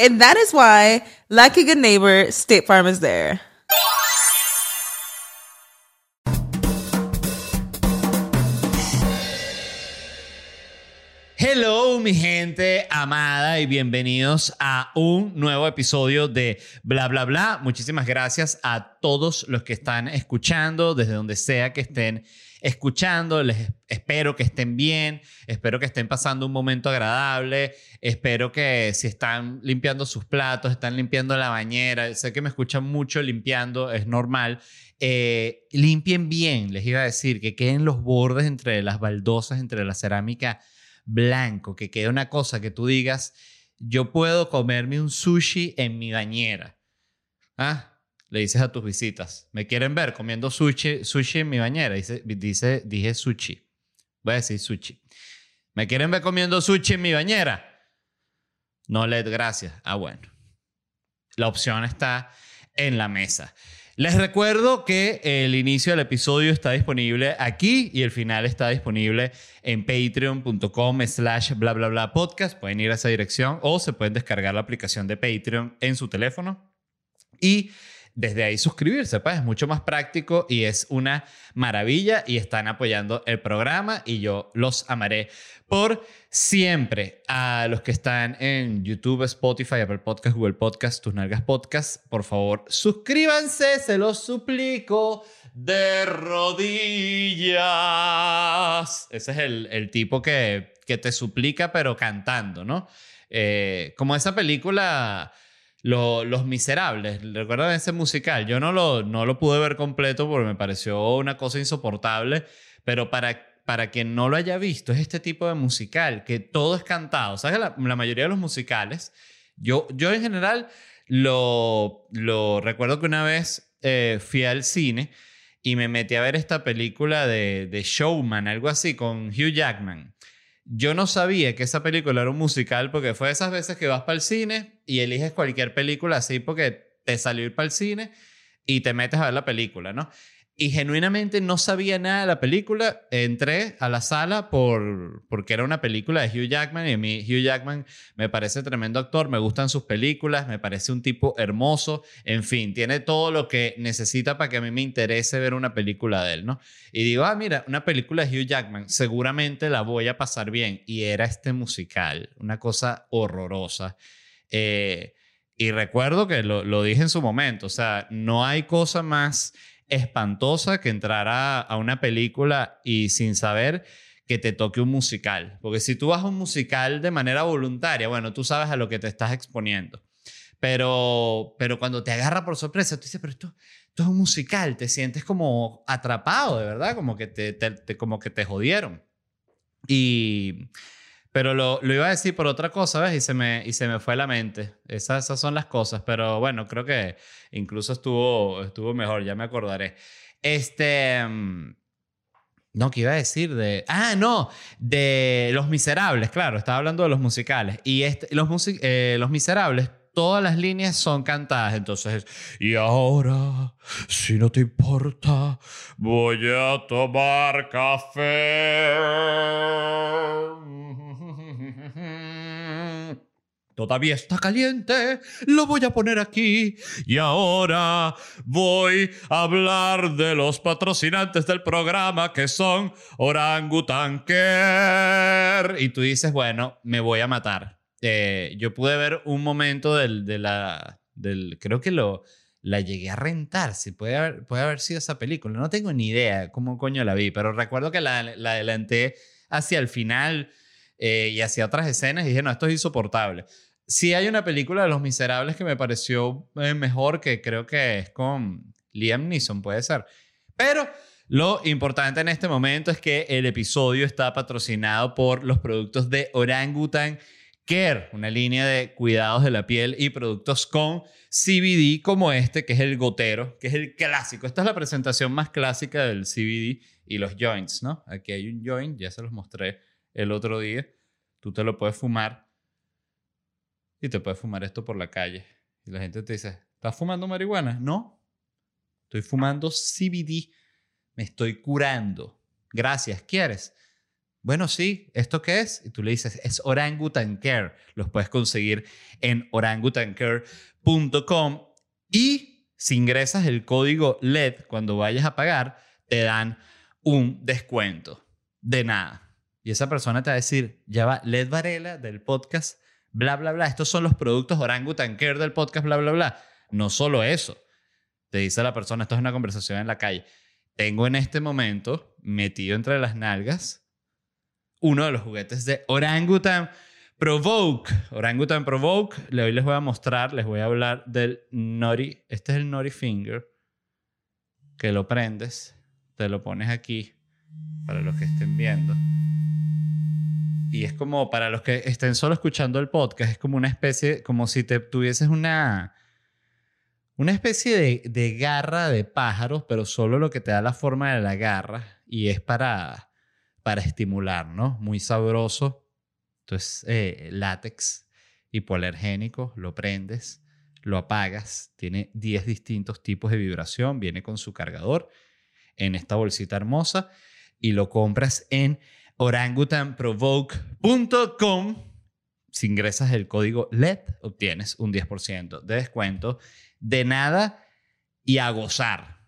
And that is why, like a good neighbor, State Farm is there. Hello, mi gente amada, y bienvenidos a un nuevo episodio de Bla Bla Bla. Muchísimas gracias a todos los que están escuchando, desde donde sea que estén escuchando. Les espero que estén bien, espero que estén pasando un momento agradable, espero que si están limpiando sus platos, están limpiando la bañera, sé que me escuchan mucho limpiando, es normal. Eh, limpien bien, les iba a decir, que queden los bordes entre las baldosas, entre la cerámica blanco, que quede una cosa que tú digas, yo puedo comerme un sushi en mi bañera. ¿Ah? Le dices a tus visitas, ¿me quieren ver comiendo sushi, sushi en mi bañera? Dice, dice, dije sushi. Voy a decir sushi. ¿Me quieren ver comiendo sushi en mi bañera? No, Led, gracias. Ah, bueno. La opción está en la mesa. Les recuerdo que el inicio del episodio está disponible aquí y el final está disponible en patreon.com slash bla bla bla podcast. Pueden ir a esa dirección o se pueden descargar la aplicación de Patreon en su teléfono. Y desde ahí suscribirse, pues es mucho más práctico y es una maravilla y están apoyando el programa y yo los amaré por siempre. A los que están en YouTube, Spotify, Apple Podcast, Google Podcast, Tus Nalgas Podcast, por favor, suscríbanse, se los suplico de rodillas. Ese es el, tipo que, que, te suplica pero cantando, ¿no? Eh, como esa película los Miserables, ¿recuerdan ese musical? Yo no lo, no lo pude ver completo porque me pareció una cosa insoportable, pero para, para quien no lo haya visto, es este tipo de musical que todo es cantado. ¿Sabes? La, mayoría de los musicales, yo, yo en general lo, lo recuerdo que una vez eh, fui al cine y me metí a ver esta película de, de Showman, algo así, con Hugh Jackman. Yo no sabía que esa película era un musical porque fue esas veces que vas para el cine y eliges cualquier película así porque te salió ir para el cine y te metes a ver la película, ¿no? Y genuinamente no sabía nada de la película. Entré a la sala por, porque era una película de Hugh Jackman y a mí Hugh Jackman me parece tremendo actor, me gustan sus películas, me parece un tipo hermoso, en fin, tiene todo lo que necesita para que a mí me interese ver una película de él, ¿no? Y digo, ah, mira, una película de Hugh Jackman, seguramente la voy a pasar bien. Y era este musical, una cosa horrorosa. Eh, y recuerdo que lo, lo dije en su momento, o sea, no hay cosa más espantosa que entrar a, una película y sin saber que te toque un musical. Porque si tú vas a un musical de manera voluntaria, bueno, tú sabes a lo que te estás exponiendo. Pero, pero cuando te agarra por sorpresa, tú dices, pero esto, esto es un musical, te sientes como atrapado, de verdad, como que te como que te jodieron. Y, pero lo, lo, iba a decir por otra cosa, ¿ves? Y se me, y se me fue la mente. Esas, esas son las cosas, pero bueno, creo que incluso estuvo, estuvo mejor, ya me acordaré. Este... Mm, no, ¿qué iba a decir? De... Ah, no, de Los Miserables, claro, estaba hablando de los musicales. Y este, los, eh, los Miserables, todas las líneas son cantadas. Entonces, y ahora, si no te importa, voy a tomar café. Todavía está caliente, lo voy a poner aquí. Y ahora voy a hablar de los patrocinantes del programa que son Orangutanker. Y tú dices, bueno, me voy a matar. Eh, yo pude ver un momento del, de la, del, creo que lo, la llegué a rentar, si puede haber, puede haber sido esa película, no tengo ni idea cómo coño la vi, pero recuerdo que la, la adelanté hacia el final eh, y hacia otras escenas y dije, no, esto es insoportable. Sí hay una película de Los Miserables que me pareció eh, mejor, que creo que es con Liam Neeson, puede ser. Pero lo importante en este momento es que el episodio está patrocinado por los productos de Orangutan Care, una línea de cuidados de la piel y productos con CBD como este, que es el gotero, que es el clásico. Esta es la presentación más clásica del CBD y los joints, ¿no? Aquí hay un joint, ya se los mostré el otro día. Tú te lo puedes fumar y te puedes fumar esto por la calle. Y la gente te dice, ¿estás fumando marihuana? No, estoy fumando CBD. Me estoy curando. Gracias, ¿quieres? Bueno, sí, ¿esto qué es? Y tú le dices, es Orangutan Care. Los puedes conseguir en orangutancare.com y si ingresas el código LED cuando vayas a pagar, te dan un descuento. De nada. Y esa persona te va a decir, ya va, LED Varela del podcast, bla, bla, bla. Estos son los productos Orangutan Care del podcast, bla, bla, bla. No solo eso. Te dice la persona, esto es una conversación en la calle. Tengo en este momento metido entre las nalgas uno de los juguetes de Orangutan Provoke. Orangutan Provoke. Hoy les voy a mostrar, les voy a hablar del Nori. Este es el Nori Finger. Que lo prendes, te lo pones aquí para los que estén viendo. Y es como para los que estén solo escuchando el podcast, es como una especie, como si te tuvieses una, una especie de, de garra de pájaros, pero solo lo que te da la forma de la garra y es para para estimular, ¿no? Muy sabroso. Entonces, eh, látex hipoalergénico, lo prendes, lo apagas, tiene 10 distintos tipos de vibración, viene con su cargador en esta bolsita hermosa y lo compras en orangutanprovoke.com. Si ingresas el código LED, obtienes un 10% de descuento. De nada y a gozar.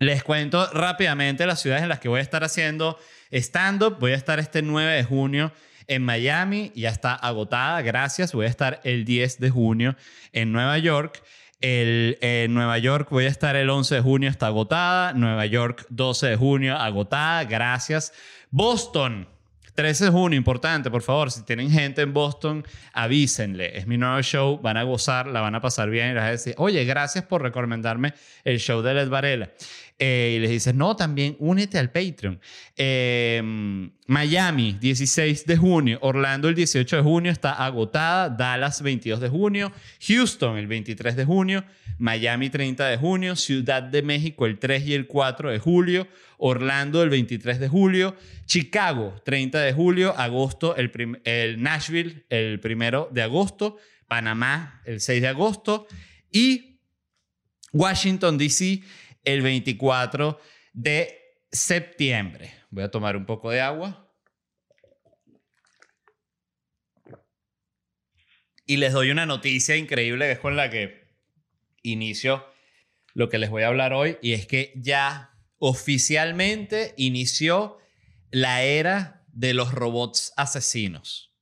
Les cuento rápidamente las ciudades en las que voy a estar haciendo stand-up. Voy a estar este 9 de junio en Miami, ya está agotada, gracias. Voy a estar el 10 de junio en Nueva York. El, en Nueva York voy a estar el 11 de junio, está agotada. Nueva York 12 de junio, agotada, gracias. Boston, 13 de junio, importante, por favor, si tienen gente en Boston, avísenle. Es mi nuevo show, van a gozar, la van a pasar bien y les van a decir, oye, gracias por recomendarme el show de Led Varela. Eh, y les dices, no, también únete al Patreon. Em, Miami, 16 de junio. Orlando, el 18 de junio, está agotada. Dallas, 22 de junio. Houston, el 23 de junio. Miami, 30 de junio. Ciudad de México, el 3 y el 4 de julio. Orlando, el 23 de julio. Chicago, 30 de julio. Agosto, el, el Nashville, el 1 de agosto. Panamá, el 6 de agosto. Y Washington, D.C., el 24 de septiembre. Voy a tomar un poco de agua. Y les doy una noticia increíble que es con la que inicio lo que les voy a hablar hoy. Y es que ya oficialmente inició la era de los robots asesinos.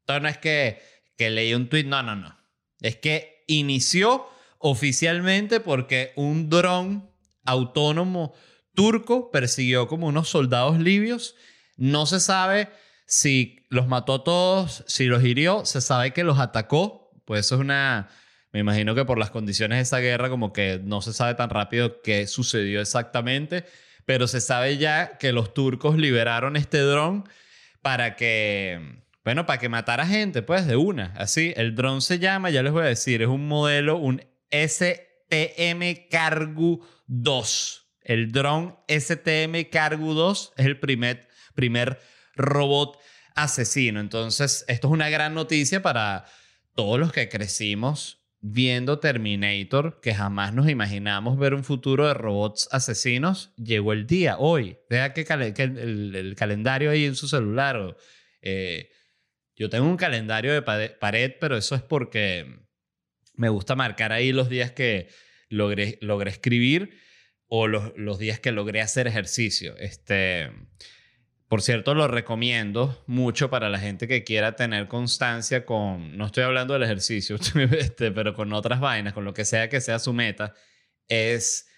Entonces no es que, que leí un tweet, no, no, no. Es que inició oficialmente porque un dron autónomo turco persiguió como unos soldados libios. No se sabe si los mató a todos, si los hirió, se sabe que los atacó. Pues eso es una... Me imagino que por las condiciones de esa guerra como que no se sabe tan rápido qué sucedió exactamente, pero se sabe ya que los turcos liberaron este dron para que, bueno, para que matara gente, pues de una. Así, el dron se llama, ya les voy a decir, es un modelo, un STM Cargo 2. El drone STM Cargo 2 es el primer, primer robot asesino. Entonces, esto es una gran noticia para todos los que crecimos viendo Terminator, que jamás nos imaginamos ver un futuro de robots asesinos. Llegó el día, hoy. Vea que, el, calendario ahí en su celular. Eh, Yo tengo un calendario de pared, pero eso es porque me gusta marcar ahí los días que logré, logré escribir o los, los días que logré hacer ejercicio. Este, por cierto, lo recomiendo mucho para la gente que quiera tener constancia con, no estoy hablando del ejercicio, este, pero con otras vainas, con lo que sea que sea su meta. Es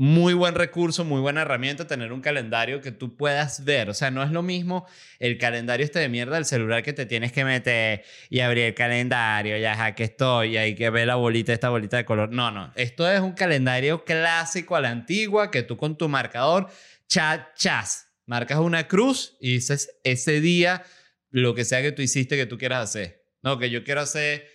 muy buen recurso, muy buena herramienta tener un calendario que tú puedas ver. O sea, no es lo mismo el calendario este de mierda del celular que te tienes que meter y abrir el calendario, ya que estoy, y hay que ver la bolita, esta bolita de color. No, no. Esto es un calendario clásico a la antigua que tú con tu marcador chachas marcas una cruz y dices ese día lo que sea que tú hiciste que tú quieras hacer. No, que yo quiero hacer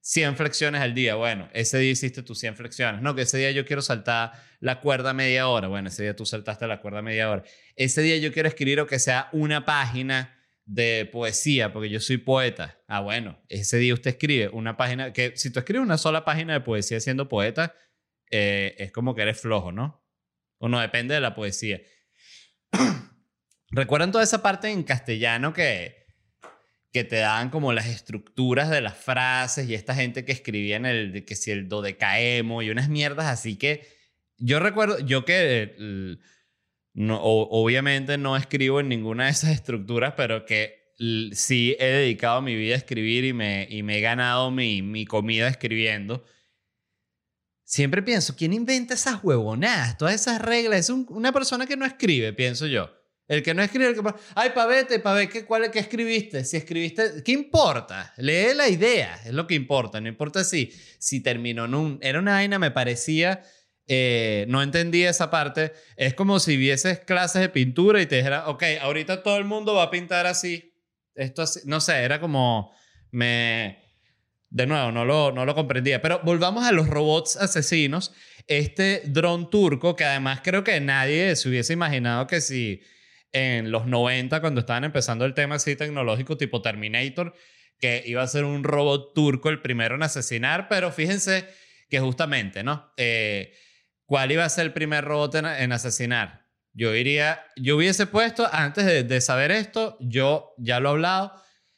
100 flexiones al día. Bueno, ese día hiciste tus 100 flexiones. No, que ese día yo quiero saltar la cuerda media hora. Bueno, ese día tú saltaste la cuerda media hora. Ese día yo quiero escribir o que sea una página de poesía, porque yo soy poeta. Ah, bueno, ese día usted escribe una página, que si tú escribes una sola página de poesía siendo poeta, eh, es como que eres flojo, ¿no? O no, depende de la poesía. ¿Recuerdan toda esa parte en castellano que, que te daban como las estructuras de las frases y esta gente que escribía en el, que si el dodecaemo y unas mierdas así que yo recuerdo, yo que no, obviamente no escribo en ninguna de esas estructuras, pero que sí he dedicado mi vida a escribir y me, y me he ganado mi, mi comida escribiendo. Siempre pienso, ¿quién inventa esas huevonadas? Todas esas reglas. Es una persona que no escribe, pienso yo. El que no escribe, el que... Ay, pavete, pavete, ¿qué, ¿cuál que escribiste? Si escribiste, ¿qué importa? Lee la idea, es lo que importa. No importa si, si terminó en un... Era una vaina, me parecía... Eh, no entendía esa parte. Es como si vieses clases de pintura y te dijera, ok, ahorita todo el mundo va a pintar así. Esto así. No sé, era como... Me... De nuevo, no lo, no lo comprendía. Pero volvamos a los robots asesinos. Este dron turco, que además creo que nadie se hubiese imaginado que si en los 90 cuando estaban empezando el tema así tecnológico tipo Terminator, que iba a ser un robot turco el primero en asesinar, pero fíjense que justamente, ¿no? Eh, ¿Cuál iba a ser el primer robot en, asesinar? Yo diría, yo hubiese puesto, antes de, saber esto, yo ya lo he hablado,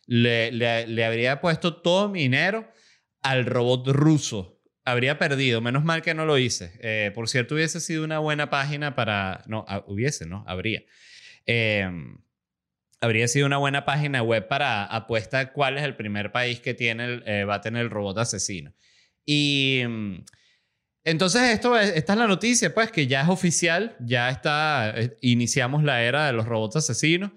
le, le, habría puesto todo mi dinero al robot ruso. Habría perdido, menos mal que no lo hice. Eh, por cierto, hubiese sido una buena página para... No, hubiese, ¿no? Habría. Em, habría sido una buena página web para apuesta cuál es el primer país que tiene eh, va a tener el robot asesino. Y mm, entonces esto esta es la noticia, pues que ya es oficial, ya está, eh, iniciamos la era de los robots asesinos.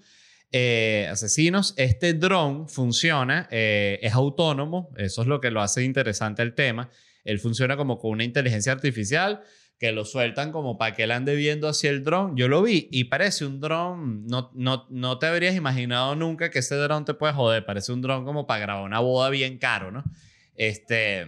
Eh, asesinos. Este drone funciona, es autónomo, eso es lo que lo hace interesante el tema. Él funciona como con una inteligencia artificial que lo sueltan como para que él ande viendo hacia el dron. Yo lo vi y parece un dron, no, no, no te habrías imaginado nunca que ese dron te puede joder, parece un dron como para grabar una boda bien caro, ¿no? Este,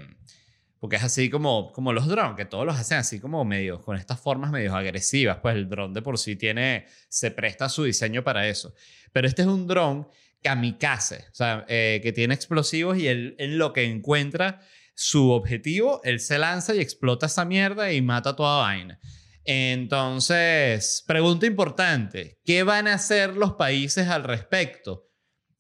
porque es así como, como los drones, que todos los hacen así como medio, con estas formas medio agresivas, pues el dron de por sí tiene, se presta su diseño para eso. Pero este es un dron kamikaze, o sea, eh, que tiene explosivos y en lo que encuentra su objetivo, él se lanza y explota esa mierda y mata toda vaina. Entonces, pregunta importante, ¿qué van a hacer los países al respecto?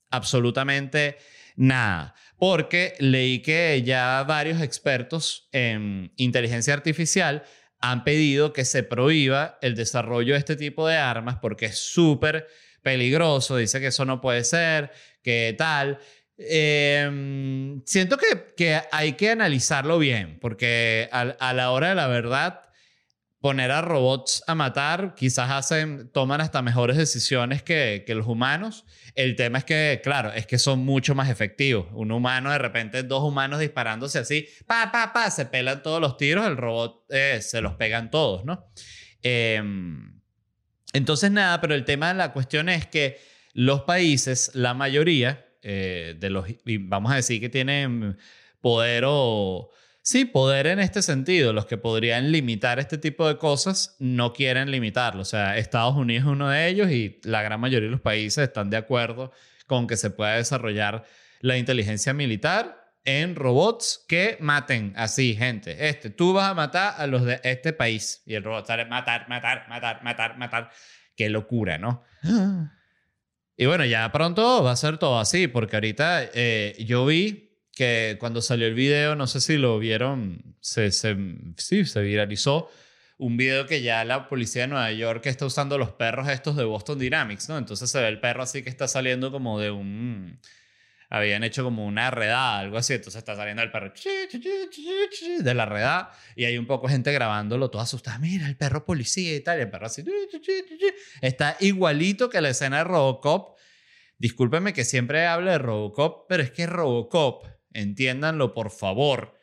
Absolutamente nada, porque leí que ya varios expertos en inteligencia artificial han pedido que se prohíba el desarrollo de este tipo de armas porque es súper peligroso, dice que eso no puede ser, que tal. Em, siento que, que, hay que analizarlo bien, porque a, la hora de la verdad, poner a robots a matar quizás hacen, toman hasta mejores decisiones que, que, los humanos. El tema es que, claro, es que son mucho más efectivos. Un humano, de repente, dos humanos disparándose así, pa, pa, pa, se pelan todos los tiros, el robot eh, se los pegan todos, ¿no? Em, entonces, nada, pero el tema de la cuestión es que los países, la mayoría, eh, de los, vamos a decir que tienen poder o, sí, poder en este sentido, los que podrían limitar este tipo de cosas no quieren limitarlo. O sea, Estados Unidos es uno de ellos y la gran mayoría de los países están de acuerdo con que se pueda desarrollar la inteligencia militar en robots que maten así gente. Este, tú vas a matar a los de este país y el robot sale matar, matar, matar, matar, matar. Qué locura, ¿no? Y bueno, ya pronto va a ser todo así, porque ahorita eh, yo vi que cuando salió el video, no sé si lo vieron, se, se, sí, se viralizó un video que ya la policía de Nueva York está usando los perros estos de Boston Dynamics, ¿no? Entonces se ve el perro así que está saliendo como de un... Habían hecho como una redada, algo así, entonces está saliendo el perro de la redada y hay un poco gente grabándolo, todo asustada, mira el perro policía y tal, y el perro así, está igualito que la escena de Robocop. Discúlpeme que siempre hable de Robocop, pero es que Robocop, entiéndanlo por favor,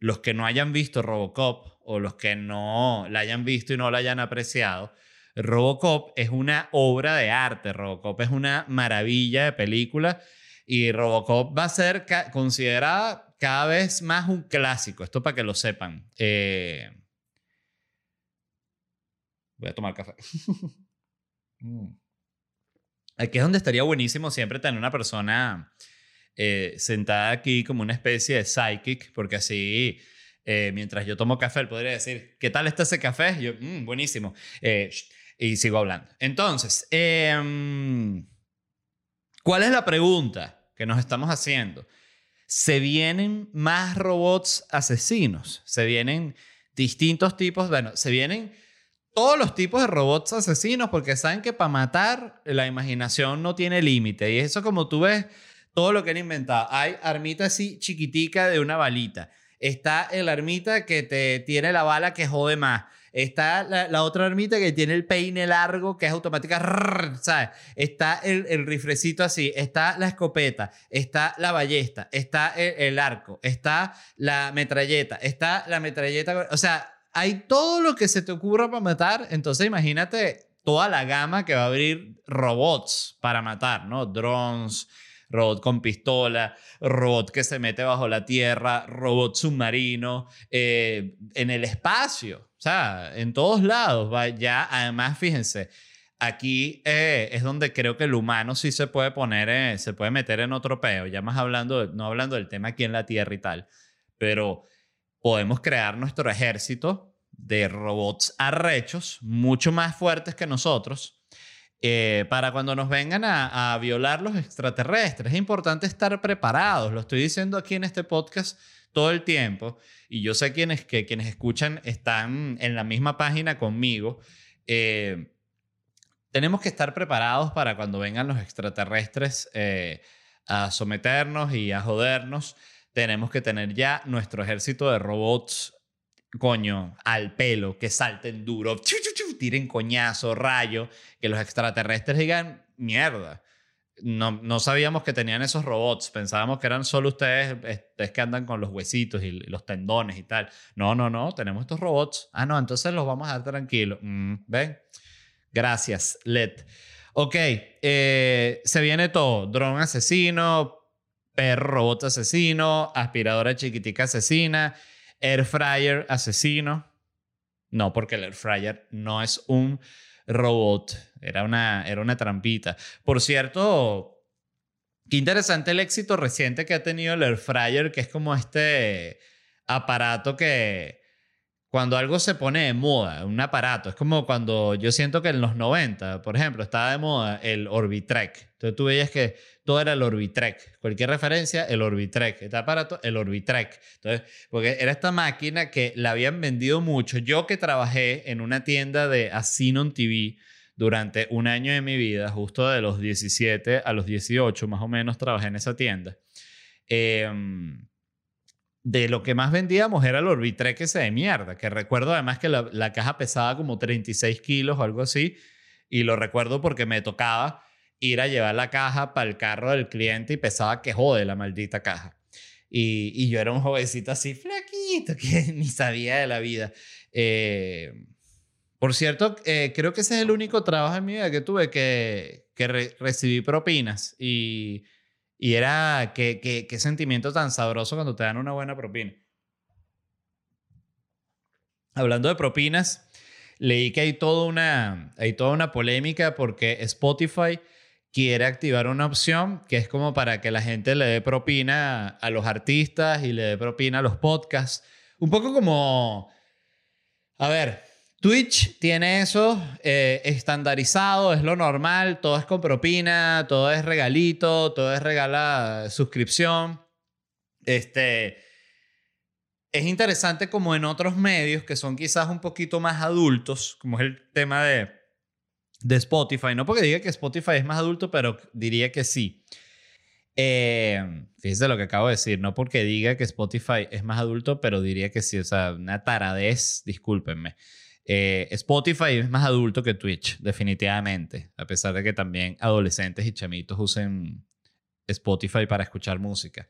los que no hayan visto Robocop, o los que no la hayan visto y no la hayan apreciado, Robocop es una obra de arte, Robocop es una maravilla de película y Robocop va a ser considerada cada vez más un clásico, esto para que lo sepan. Eh, voy a tomar café. Mm. Aquí es donde estaría buenísimo siempre tener una persona eh, sentada aquí como una especie de psychic, porque así eh, mientras yo tomo café, él podría decir, ¿qué tal está ese café? yo, mm, buenísimo. Eh, y sigo hablando. Entonces, em, ¿cuál es la pregunta que nos estamos haciendo? ¿Se vienen más robots asesinos? ¿Se vienen distintos tipos? Bueno, se vienen todos los tipos de robots asesinos porque saben que para matar la imaginación no tiene límite. Y eso como tú ves todo lo que han inventado. Hay armita así chiquitica de una balita Está el armita que te tiene la bala que jode más. Está la, otra armita que tiene el peine largo que es automática, ¿sabes? Está el, el, así, está la escopeta, está la ballesta, está el, arco, está la metralleta, está la metralleta, o sea, hay todo lo que se te ocurra para matar, entonces imagínate toda la gama que va a abrir robots para matar, ¿no? Drones, robot con pistola, robot que se mete bajo la tierra, robot submarino, eh, en el espacio, o sea, en todos lados. Va, ya, además, fíjense, aquí eh, es donde creo que el humano sí se puede poner, eh, se puede meter en otro peo, ya más hablando, no hablando del tema aquí en la Tierra y tal, pero podemos crear nuestro ejército de robots arrechos, mucho más fuertes que nosotros, eh, para cuando nos vengan a, violar los extraterrestres. Es importante estar preparados, lo estoy diciendo aquí en este podcast todo el tiempo, y yo sé quienes, que quienes escuchan están en la misma página conmigo. Eh, tenemos que estar preparados para cuando vengan los extraterrestres eh, a someternos y a jodernos. Tenemos que tener ya nuestro ejército de robots coño, al pelo, que salten duro, tiren coñazo, rayo, que los extraterrestres digan, mierda. No, no sabíamos que tenían esos robots, pensábamos que eran solo ustedes, ustedes que andan con los huesitos y los tendones y tal. No, no, no, tenemos estos robots. Ah, no, entonces los vamos a dar tranquilos. Mm, ¿Ven? Gracias, LED. Ok, eh, se viene todo. Dron asesino, perro robot asesino, aspiradora chiquitica asesina air fryer asesino. No, porque el air fryer no es un robot, era una, era una trampita. Por cierto, qué interesante el éxito reciente que ha tenido el air fryer, que es como este aparato que cuando algo se pone de moda, un aparato, es como cuando yo siento que en los 90, por ejemplo, estaba de moda el Orbitrek. Entonces tú veías que todo era el Orbitrek. Cualquier referencia, el Orbitrek. Este aparato, el Orbitrek. Entonces, porque era esta máquina que la habían vendido mucho. Yo que trabajé en una tienda de Asinon TV durante un año de mi vida, justo de los 17 a los 18 más o menos, trabajé en esa tienda. Eh, de lo que más vendíamos era el Orbitrek ese de mierda, que recuerdo además que la, caja pesaba como 36 kilos o algo así, y lo recuerdo porque me tocaba ir a llevar la caja para el carro del cliente y pesaba que jode la maldita caja. Y, yo era un jovencito así flaquito que ni sabía de la vida. Eh, por cierto, eh, creo que ese es el único trabajo en mi vida que tuve que, que recibí propinas y y era qué, qué, qué sentimiento tan sabroso cuando te dan una buena propina. Hablando de propinas, leí que hay toda una, hay toda una polémica porque Spotify quiere activar una opción que es como para que la gente le dé propina a los artistas y le dé propina a los podcasts. Un poco como, a ver, Twitch tiene eso eh, estandarizado, es lo normal, todo es con propina, todo es regalito, todo es regala suscripción. Este, es interesante como en otros medios que son quizás un poquito más adultos, como es el tema de, de Spotify. No porque diga que Spotify es más adulto, pero diría que sí. Eh, fíjese lo que acabo de decir, no porque diga que Spotify es más adulto, pero diría que sí, o sea, una taradez, discúlpenme. Eh, Spotify es más adulto que Twitch, definitivamente, a pesar de que también adolescentes y chamitos usen Spotify para escuchar música.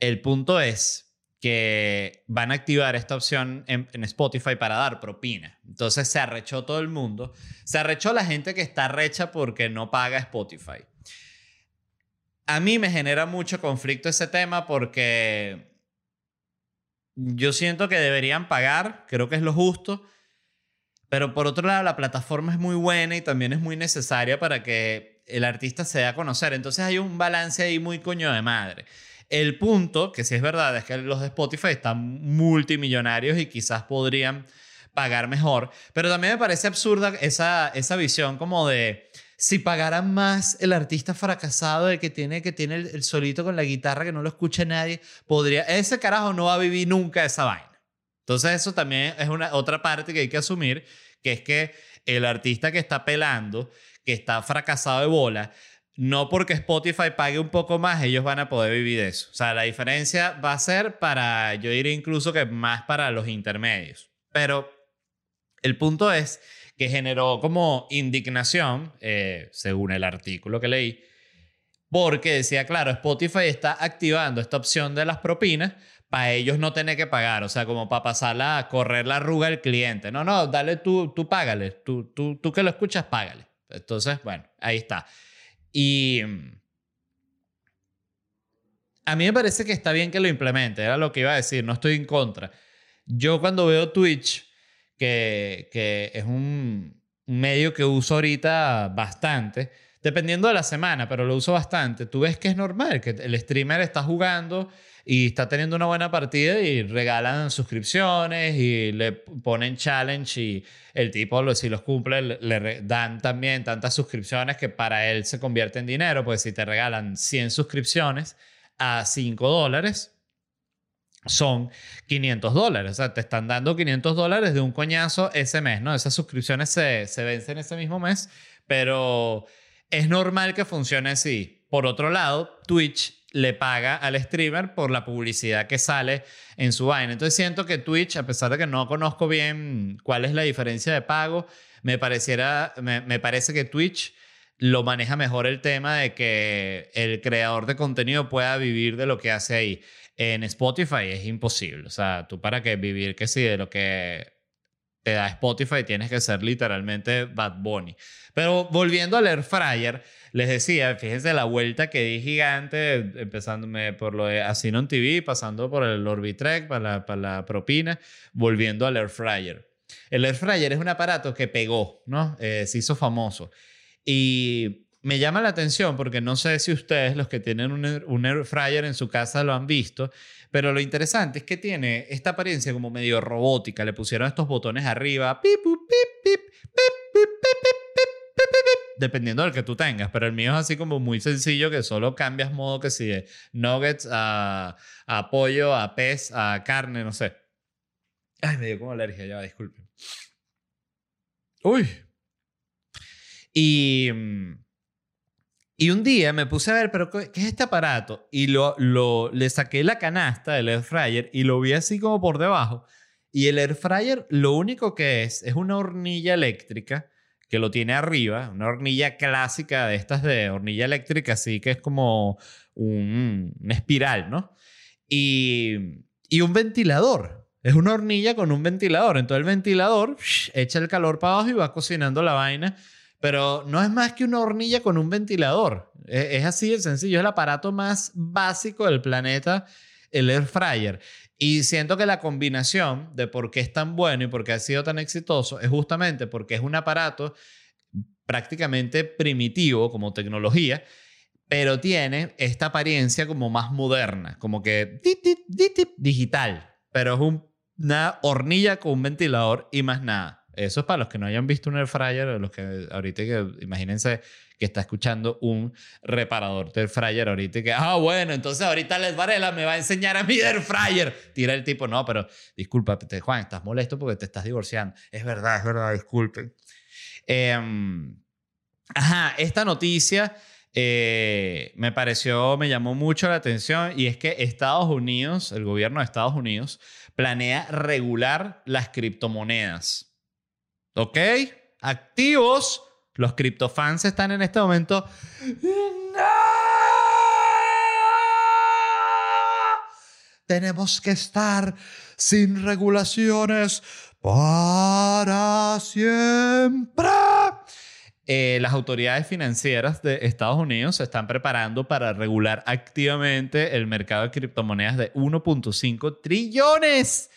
El punto es que van a activar esta opción en, Spotify para dar propina. Entonces se arrechó todo el mundo. Se arrechó la gente que está recha porque no paga Spotify. A mí me genera mucho conflicto ese tema porque yo siento que deberían pagar, creo que es lo justo, pero por otro lado, la plataforma es muy buena y también es muy necesaria para que el artista se dé a conocer. Entonces hay un balance ahí muy coño de madre. El punto, que sí es verdad, es que los de Spotify están multimillonarios y quizás podrían pagar mejor, pero también me parece absurda esa, esa visión como de si pagaran más el artista fracasado, el que tiene, que tiene el, solito con la guitarra que no lo escucha nadie, podría, ese carajo no va a vivir nunca esa vaina. Entonces eso también es una otra parte que hay que asumir, que es que el artista que está pelando, que está fracasado de bola, no porque Spotify pague un poco más, ellos van a poder vivir de eso. O sea, la diferencia va a ser para, yo diría incluso que más para los intermedios. Pero el punto es que generó como indignación, eh, según el artículo que leí, porque decía, claro, Spotify está activando esta opción de las propinas para ellos no tener que pagar, o sea, como para pasarla a correr la arruga al cliente. No, no, dale tú, tú págale, tú, tú, tú que lo escuchas, págale. Entonces, bueno, ahí está. Y mm, a mí me parece que está bien que lo implemente, era lo que iba a decir, no estoy en contra. Yo cuando veo Twitch, que, que es un medio que uso ahorita bastante, dependiendo de la semana, pero lo uso bastante, tú ves que es normal, que el streamer está jugando y está teniendo una buena partida y regalan suscripciones y le ponen challenge y el tipo, si los cumple, le, dan también tantas suscripciones que para él se convierte en dinero, pues si te regalan 100 suscripciones a 5 dólares, son 500 dólares. O sea, te están dando 500 dólares de un coñazo ese mes, ¿no? Esas suscripciones se, se vencen ese mismo mes, pero es normal que funcione así. Por otro lado, Twitch le paga al streamer por la publicidad que sale en su vaina. Entonces siento que Twitch, a pesar de que no conozco bien cuál es la diferencia de pago, me, pareciera, me, parece que Twitch lo maneja mejor el tema de que el creador de contenido pueda vivir de lo que hace ahí. En Spotify es imposible. O sea, tú para que vivir que sí de lo que te da Spotify tienes que ser literalmente Bad Bunny. Pero volviendo al Air Fryer, les decía, fíjense la vuelta que di gigante, empezándome por lo de Asinon TV, pasando por el Orbitrek para la, propina, volviendo al Air Fryer. El Air Fryer es un aparato que pegó, ¿no? Eh, se hizo famoso. Y me llama la atención porque no sé si ustedes, los que tienen un, air fryer en su casa, lo han visto, pero lo interesante es que tiene esta apariencia como medio robótica. Le pusieron estos botones arriba, pip, pip, pip, pip, dependiendo del que tú tengas, pero el mío es así como muy sencillo que solo cambias modo que si de nuggets a, a pollo, a pez, a carne, no sé. Ay, me dio como alergia, ya, disculpen. Uy. Y, y un día me puse a ver, pero ¿qué es este aparato? Y lo, lo, le saqué la canasta del air fryer y lo vi así como por debajo. Y el air fryer lo único que es es una hornilla eléctrica que lo tiene arriba, una hornilla clásica de estas de hornilla eléctrica, así que es como un, una espiral, ¿no? Y, y un ventilador. Es una hornilla con un ventilador. Entonces el ventilador echa el calor para abajo y va cocinando la vaina. Pero no es más que una hornilla con un ventilador. Es, es así de sencillo. Es el aparato más básico del planeta, el air fryer. Y siento que la combinación de por qué es tan bueno y por qué ha sido tan exitoso es justamente porque es un aparato prácticamente primitivo como tecnología, pero tiene esta apariencia como más moderna, como que digital, pero es una hornilla con un ventilador y más nada. Eso es para los que no hayan visto un air fryer, los que ahorita que imagínense que está escuchando un reparador de air fryer ahorita y que, ah, bueno, entonces ahorita Les Varela me va a enseñar a mi air fryer. Tira el tipo, no, pero disculpa, Juan, estás molesto porque te estás divorciando. Es verdad, es verdad, disculpen. Em, ajá, esta noticia eh, me pareció, me llamó mucho la atención y es que Estados Unidos, el gobierno de Estados Unidos, planea regular las criptomonedas. ¿Ok? Activos. Los criptofans están en este momento. ¡No! Tenemos que estar sin regulaciones para siempre. Eh, las autoridades financieras de Estados Unidos se están preparando para regular activamente el mercado de criptomonedas de 1.5 trillones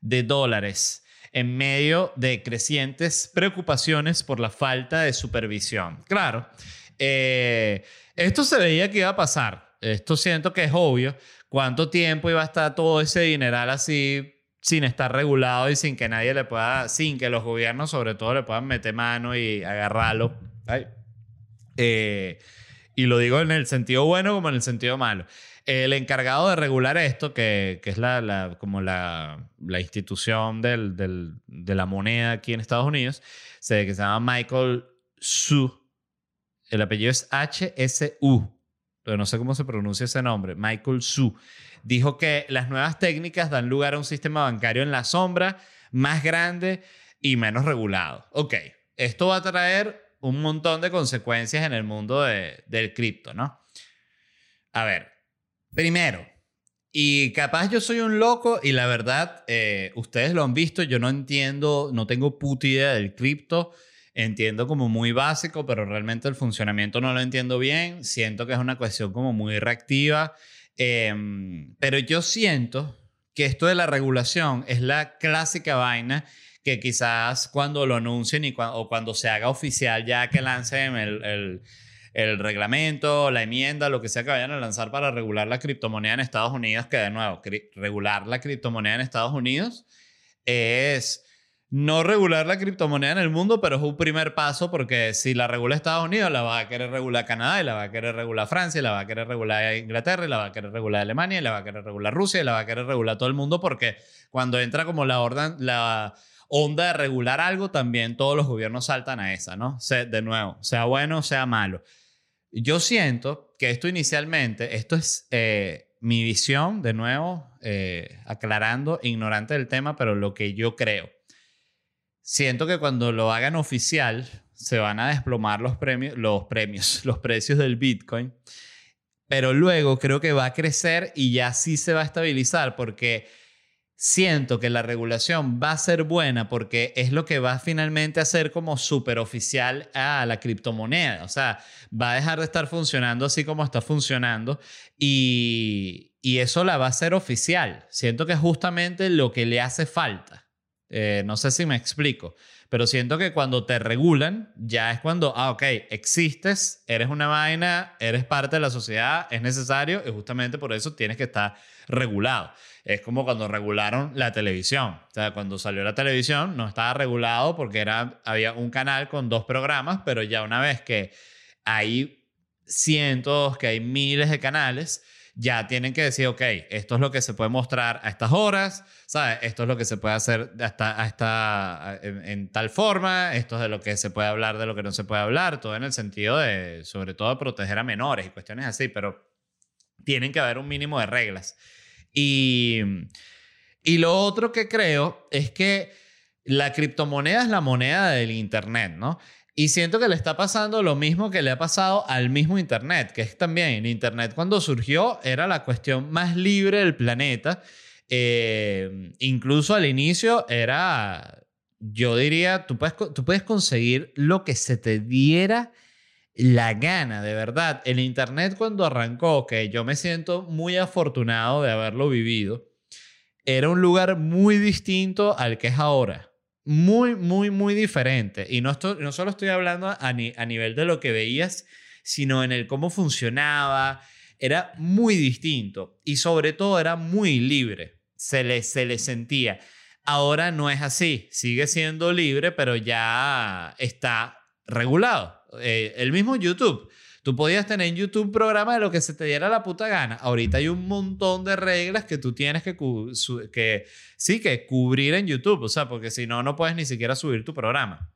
de dólares en medio de crecientes preocupaciones por la falta de supervisión. Claro, eh, esto se veía que iba a pasar. Esto siento que es obvio. ¿Cuánto tiempo iba a estar todo ese dineral así sin estar regulado y sin que nadie le pueda, sin que los gobiernos sobre todo le puedan meter mano y agarrarlo. Eh, y lo digo en el sentido bueno como en el sentido malo. El encargado de regular esto, que, que es la, como la, la institución del, del, de la moneda aquí en Estados Unidos, se, que se llama Michael Su. El apellido es H-S-U. No sé cómo se pronuncia ese nombre. Michael Su dijo que las nuevas técnicas dan lugar a un sistema bancario en la sombra, más grande y menos regulado. Ok, esto va a traer un montón de consecuencias en el mundo del cripto, ¿no? A ver, primero, y capaz yo soy un loco y la verdad, eh, ustedes lo han visto, yo no entiendo, no tengo puta idea del cripto, entiendo como muy básico, pero realmente el funcionamiento no lo entiendo bien, siento que es una cuestión como muy reactiva Em, pero yo siento que esto de la regulación es la clásica vaina que quizás cuando lo anuncien y o cuando se haga oficial ya que lancen el, el, reglamento, la enmienda, lo que sea que vayan a lanzar para regular la criptomoneda en Estados Unidos, que de nuevo, regular la criptomoneda en Estados Unidos es no regular la criptomoneda en el mundo, pero es un primer paso porque si la regula Estados Unidos, la va a querer regular Canadá, y la va a querer regular Francia, y la va a querer regular Inglaterra, y la va a querer regular Alemania, y la va a querer regular Rusia, y la va a querer regular todo el mundo porque cuando entra como la, orden, la onda de regular algo, también todos los gobiernos saltan a esa, ¿no? de nuevo, sea bueno o sea malo. Yo siento que esto inicialmente, esto es eh, mi visión, de nuevo, eh, aclarando, ignorante del tema, pero lo que yo creo siento que cuando lo hagan oficial se van a desplomar los premios, los premios, los precios del Bitcoin. Pero luego creo que va a crecer y ya sí se va a estabilizar porque siento que la regulación va a ser buena porque es lo que va finalmente a ser como súper oficial a la criptomoneda. O sea, va a dejar de estar funcionando así como está funcionando y, y eso la va a hacer oficial. Siento que es justamente lo que le hace falta. Eh, no sé si me explico, pero siento que cuando te regulan, ya es cuando, ah, ok, existes, eres una vaina, eres parte de la sociedad, es necesario y justamente por eso tienes que estar regulado. Es como cuando regularon la televisión. O sea, cuando salió la televisión no estaba regulado porque era, había un canal con dos programas, pero ya una vez que hay cientos, que hay miles de canales, ya tienen que decir, ok, esto es lo que se puede mostrar a estas horas, ¿sabes? Esto es lo que se puede hacer hasta, en, tal forma, esto es de lo que se puede hablar, de lo que no se puede hablar, todo en el sentido de, sobre todo, proteger a menores y cuestiones así, pero tienen que haber un mínimo de reglas. Y, y lo otro que creo es que la criptomoneda es la moneda del Internet, ¿no? Y siento que le está pasando lo mismo que le ha pasado al mismo Internet, que es también, Internet cuando surgió era la cuestión más libre del planeta. Eh, incluso al inicio era, yo diría, tú puedes, tú puedes conseguir lo que se te diera la gana, de verdad. El Internet cuando arrancó, que yo me siento muy afortunado de haberlo vivido, era un lugar muy distinto al que es ahora muy, muy, muy diferente. Y no, solo estoy hablando a, a nivel de lo que veías, sino en el cómo funcionaba. Era muy distinto y sobre todo era muy libre. Se le, se le sentía. Ahora no es así, sigue siendo libre, pero ya está regulado. Eh, el mismo YouTube. Tú podías tener en YouTube programa de lo que se te diera la puta gana. Ahorita hay un montón de reglas que tú tienes que, que sí, que cubrir en YouTube. O sea, porque si no, no puedes ni siquiera subir tu programa.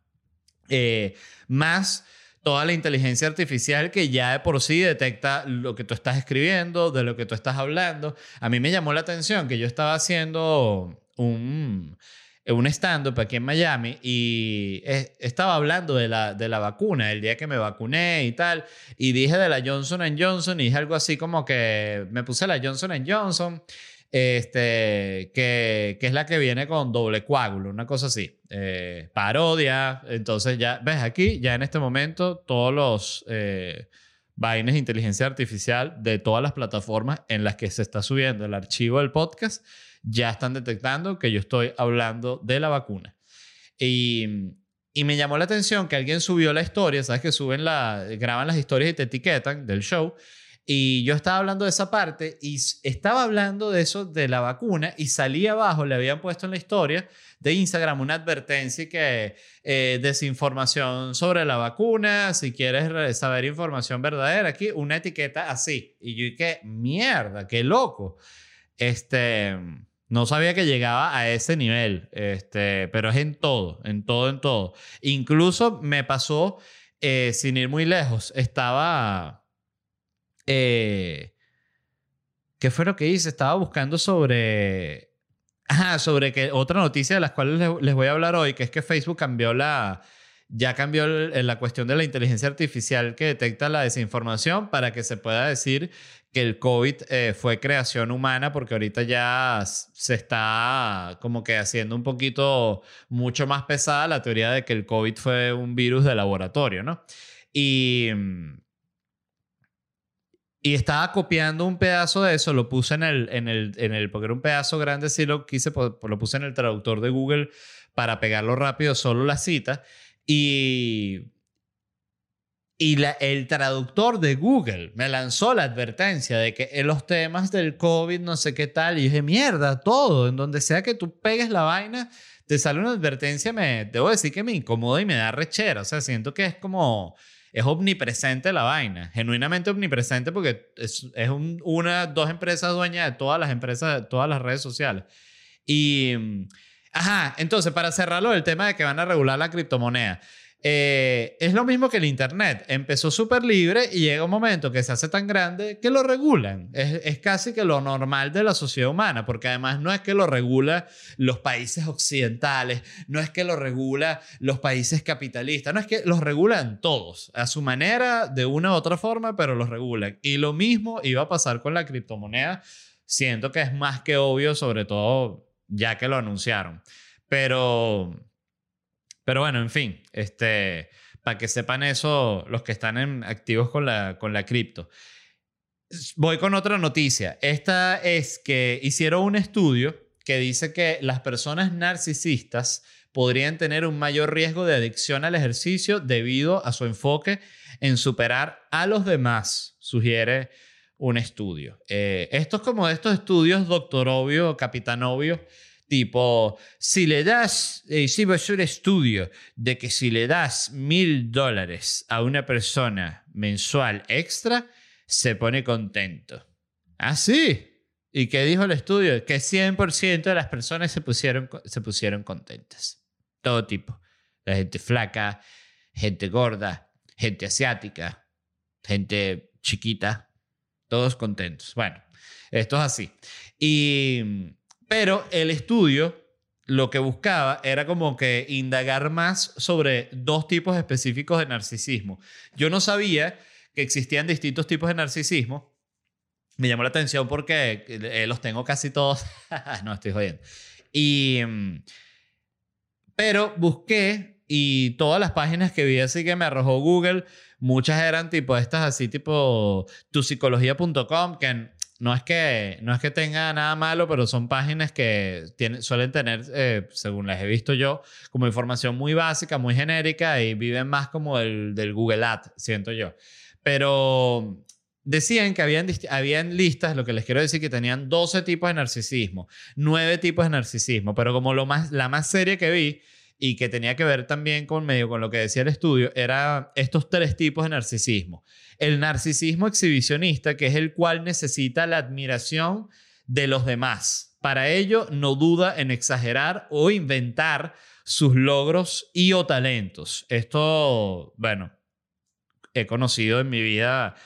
Eh, más toda la inteligencia artificial que ya de por sí detecta lo que tú estás escribiendo, de lo que tú estás hablando. A mí me llamó la atención que yo estaba haciendo un, un stand-up aquí en Miami y estaba hablando de la, de la vacuna, el día que me vacuné y tal, y dije de la Johnson Johnson y dije algo así como que me puse la Johnson Johnson, este, que, que es la que viene con doble coágulo, una cosa así, eh, parodia, entonces ya, ves aquí, ya en este momento todos los... Eh, vainas de inteligencia artificial de todas las plataformas en las que se está subiendo el archivo del podcast ya están detectando que yo estoy hablando de la vacuna. Y, y me llamó la atención que alguien subió la historia, sabes que suben la, graban las historias y te etiquetan del show. Y yo estaba hablando de esa parte y estaba hablando de eso, de la vacuna, y salí abajo, le habían puesto en la historia de Instagram una advertencia que eh, desinformación sobre la vacuna, si quieres saber información verdadera, aquí una etiqueta así. Y yo dije, mierda, qué loco. Este, no sabía que llegaba a ese nivel, este, pero es en todo, en todo, en todo. Incluso me pasó, eh, sin ir muy lejos, estaba... Eh, ¿Qué fue lo que hice? Estaba buscando sobre... Ah, sobre otra noticia de las cuales les, voy a hablar hoy, que es que Facebook cambió la... Ya cambió la cuestión de la inteligencia artificial que detecta la desinformación para que se pueda decir que el COVID eh, fue creación humana porque ahorita ya se está como que haciendo un poquito mucho más pesada la teoría de que el COVID fue un virus de laboratorio, ¿no? Y, y estaba copiando un pedazo de eso, lo puse en el, en el, en el, porque era un pedazo grande, sí lo quise, lo puse en el traductor de Google para pegarlo rápido, solo la cita. Y y el traductor de Google me lanzó la advertencia de que en los temas del COVID, no sé qué tal, y dije, mierda, todo, en donde sea que tú pegues la vaina, te sale una advertencia, me, debo decir que me incomoda y me da rechera. O sea, siento que es como, es omnipresente la vaina, genuinamente omnipresente porque es, es una, dos empresas dueñas de todas las empresas, de todas las redes sociales. Y, ajá, entonces, para cerrarlo, el tema de que van a regular la criptomoneda. Eh, es lo mismo que el Internet. Empezó súper libre y llega un momento que se hace tan grande que lo regulan. Es, casi que lo normal de la sociedad humana, porque además no es que lo regula los países occidentales, no es que lo regula los países capitalistas, no es que los regulan todos, a su manera, de una u otra forma, pero los regulan. Y lo mismo iba a pasar con la criptomoneda. Siento que es más que obvio, sobre todo ya que lo anunciaron. Pero pero bueno, en fin, este, para que sepan eso los que están en, activos con la, con la cripto. Voy con otra noticia. Esta es que hicieron un estudio que dice que las personas narcisistas podrían tener un mayor riesgo de adicción al ejercicio debido a su enfoque en superar a los demás, sugiere un estudio. Eh, esto es como de estos estudios doctorobio, capitanovio, Tipo, si le das, hicimos un estudio de que si le das mil dólares a una persona mensual extra, se pone contento. ¿Ah, sí? ¿Y qué dijo el estudio? Que 100% de las personas se pusieron, se pusieron contentas. Todo tipo. La gente flaca, gente gorda, gente asiática, gente chiquita, todos contentos. Bueno, esto es así. Y pero el estudio lo que buscaba era como que indagar más sobre dos tipos específicos de narcisismo. Yo no sabía que existían distintos tipos de narcisismo. Me llamó la atención porque eh, los tengo casi todos. no, estoy jodiendo. Y, mm, pero busqué y todas las páginas que vi así que me arrojó Google, muchas eran tipo estas así tipo tupsicología.com, que no es que, no es que tenga nada malo, pero son páginas que suelen tener, eh, según las he visto yo, como información muy básica, muy genérica y viven más como el del Google Ad, siento yo. Pero decían que habían, habían listas, lo que les quiero decir, que tenían 12 tipos de narcisismo, 9 tipos de narcisismo, pero como lo más, la más seria que vi y que tenía que ver también con medio con lo que decía el estudio, era estos tres tipos de narcisismo. El narcisismo exhibicionista, que es el cual necesita la admiración de los demás. Para ello, no duda en exagerar o inventar sus logros y o talentos. Esto, bueno, he conocido en mi vida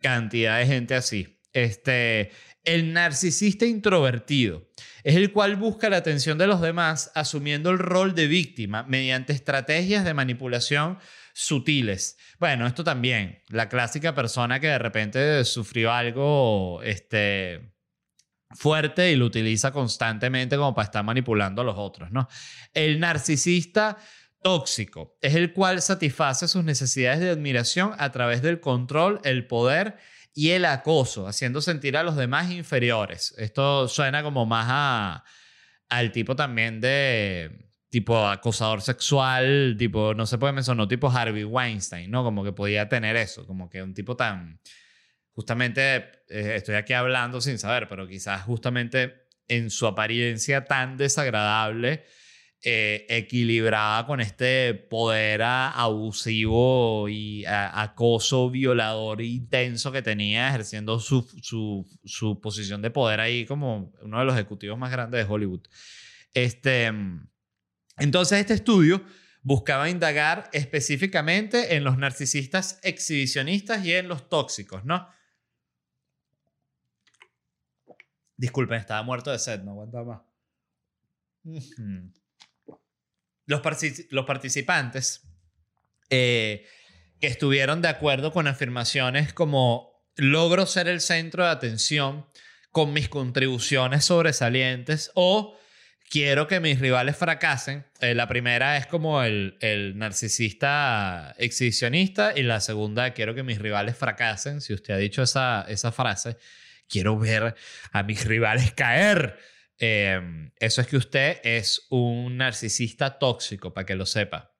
cantidad de gente así. Este, el narcisista introvertido es el cual busca la atención de los demás asumiendo el rol de víctima mediante estrategias de manipulación sutiles. Bueno, esto también, la clásica persona que de repente sufrió algo este, fuerte y lo utiliza constantemente como para estar manipulando a los otros, ¿no? El narcisista tóxico es el cual satisface sus necesidades de admiración a través del control, el poder y el acoso, haciendo sentir a los demás inferiores. Esto suena como más a, al tipo también de tipo acosador sexual, tipo, no se puede mencionar, tipo Harvey Weinstein, ¿no? Como que podía tener eso, como que un tipo tan, justamente, eh, estoy aquí hablando sin saber, pero quizás justamente en su apariencia tan desagradable, eh, equilibrada con este poder abusivo y acoso violador intenso que tenía ejerciendo su, su, su, posición de poder ahí como uno de los ejecutivos más grandes de Hollywood. Este, entonces este estudio buscaba indagar específicamente en los narcisistas exhibicionistas y en los tóxicos, ¿no? Disculpen, estaba muerto de sed, no aguantaba más los, los participantes eh, que estuvieron de acuerdo con afirmaciones como logro ser el centro de atención con mis contribuciones sobresalientes o quiero que mis rivales fracasen. Eh, la primera es como el, el, narcisista exhibicionista y la segunda quiero que mis rivales fracasen. Si usted ha dicho esa, esa frase, quiero ver a mis rivales caer. Em, eso es que usted es un narcisista tóxico, para que lo sepa.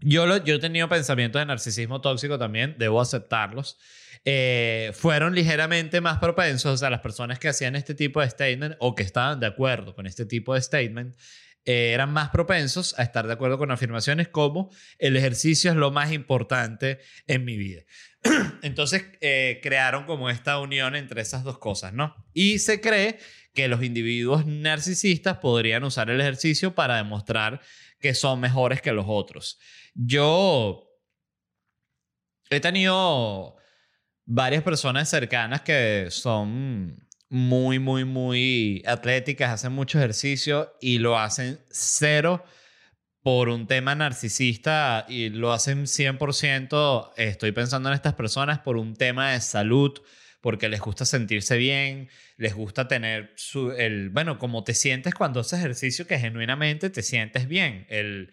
Yo, lo, yo he tenido pensamientos de narcisismo tóxico también, debo aceptarlos. Eh, fueron ligeramente más propensos, o sea, las personas que hacían este tipo de statement o que estaban de acuerdo con este tipo de statement, eh, eran más propensos a estar de acuerdo con afirmaciones como el ejercicio es lo más importante en mi vida. Entonces eh, crearon como esta unión entre esas dos cosas, ¿no? Y se cree que los individuos narcisistas podrían usar el ejercicio para demostrar que son mejores que los otros. Yo he tenido varias personas cercanas que son muy, muy, muy atléticas, hacen mucho ejercicio y lo hacen cero por un tema narcisista y lo hacen 100%, estoy pensando en estas personas, por un tema de salud, porque les gusta sentirse bien, les gusta tener su, el, bueno, como te sientes cuando haces ejercicio que genuinamente te sientes bien. El,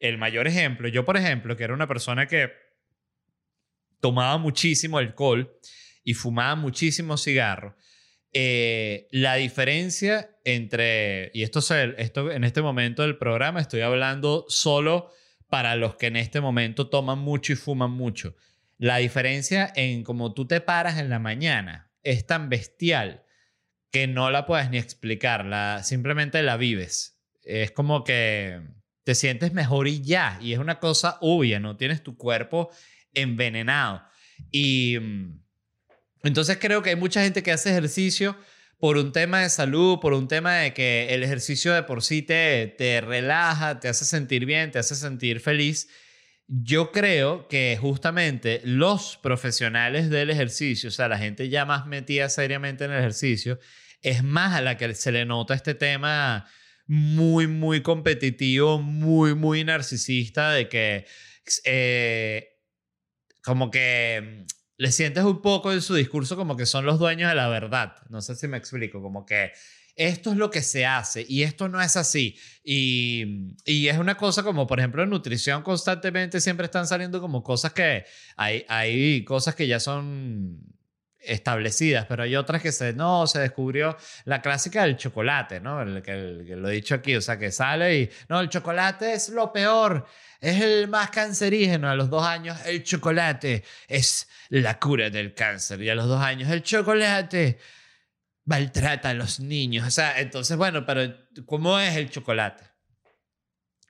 el mayor ejemplo, yo por ejemplo, que era una persona que tomaba muchísimo alcohol y fumaba muchísimo cigarro, eh, la diferencia entre, y esto, esto en este momento del programa estoy hablando solo para los que en este momento toman mucho y fuman mucho. La diferencia en cómo tú te paras en la mañana es tan bestial que no la puedes ni explicar, la, simplemente la vives. Es como que te sientes mejor y ya, y es una cosa obvia, no tienes tu cuerpo envenenado. Y mm, entonces creo que hay mucha gente que hace ejercicio por un tema de salud, por un tema de que el ejercicio de por sí te, te relaja, te hace sentir bien, te hace sentir feliz. Yo creo que justamente los profesionales del ejercicio, o sea, la gente ya más metida seriamente en el ejercicio, es más a la que se le nota este tema muy, muy competitivo, muy, muy narcisista de que eh, como que le sientes un poco en su discurso como que son los dueños de la verdad. No sé si me explico, como que esto es lo que se hace y esto no es así. Y, y, es una cosa como, por ejemplo, en nutrición constantemente siempre están saliendo como cosas que hay, hay cosas que ya son establecidas, pero hay otras que se, no, se descubrió la clásica del chocolate, ¿no? El, que, lo he dicho aquí, o sea, que sale y, no, el chocolate es lo peor, es el más cancerígeno. A los dos años, el chocolate es la cura del cáncer. Y a los dos años, el chocolate maltrata a los niños. O sea, entonces, bueno, pero ¿cómo es el chocolate?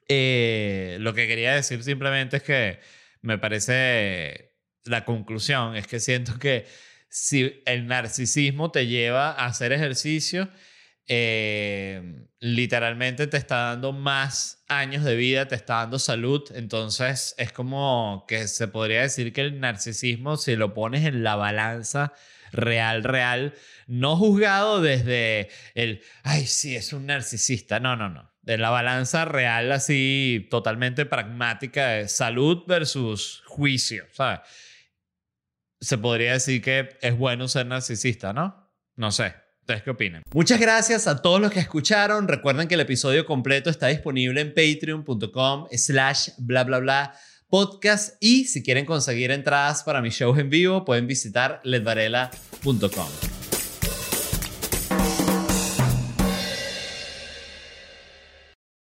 Eh, lo que quería decir simplemente es que me parece la conclusión, es que siento que si el narcisismo te lleva a hacer ejercicio, eh, literalmente te está dando más años de vida, te está dando salud, entonces es como que se podría decir que el narcisismo, si lo pones en la balanza real, real, no juzgado desde el, ay, sí, es un narcisista, no, no, no, de la balanza real así totalmente pragmática de salud versus juicio, ¿sabes? Se podría decir que es bueno ser narcisista, ¿no? No sé. ¿Ustedes qué opinan? Muchas gracias a todos los que escucharon. Recuerden que el episodio completo está disponible en patreon.com slash bla bla bla podcast y si quieren conseguir entradas para mis shows en vivo pueden visitar ledvarela.com.